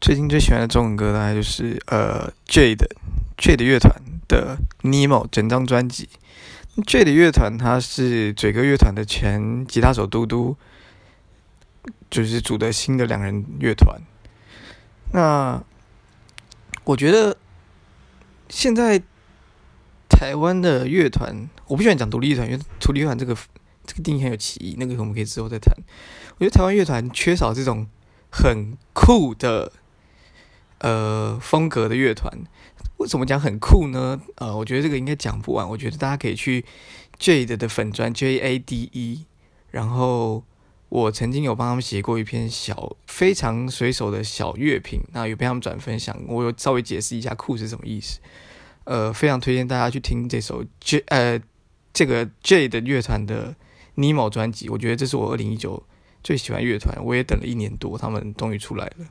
最近最喜欢的中文歌大概就是呃 J 的 J 的乐团的 Nemo 整张专辑。J 的乐团他是嘴哥乐团的前吉他手嘟嘟，就是组的新的两人乐团。那我觉得现在台湾的乐团，我不喜欢讲独立乐团，因为独立乐团这个这个定义很有歧义，那个我们可以之后再谈。我觉得台湾乐团缺少这种很酷的。呃，风格的乐团为什么讲很酷呢？呃，我觉得这个应该讲不完。我觉得大家可以去 Jade 的粉砖 J A D E，然后我曾经有帮他们写过一篇小非常随手的小乐评，那有被他们转分享。我有稍微解释一下酷是什么意思。呃，非常推荐大家去听这首 J 呃这个 Jade 乐团的 Nemo 专辑。我觉得这是我二零一九最喜欢乐团，我也等了一年多，他们终于出来了。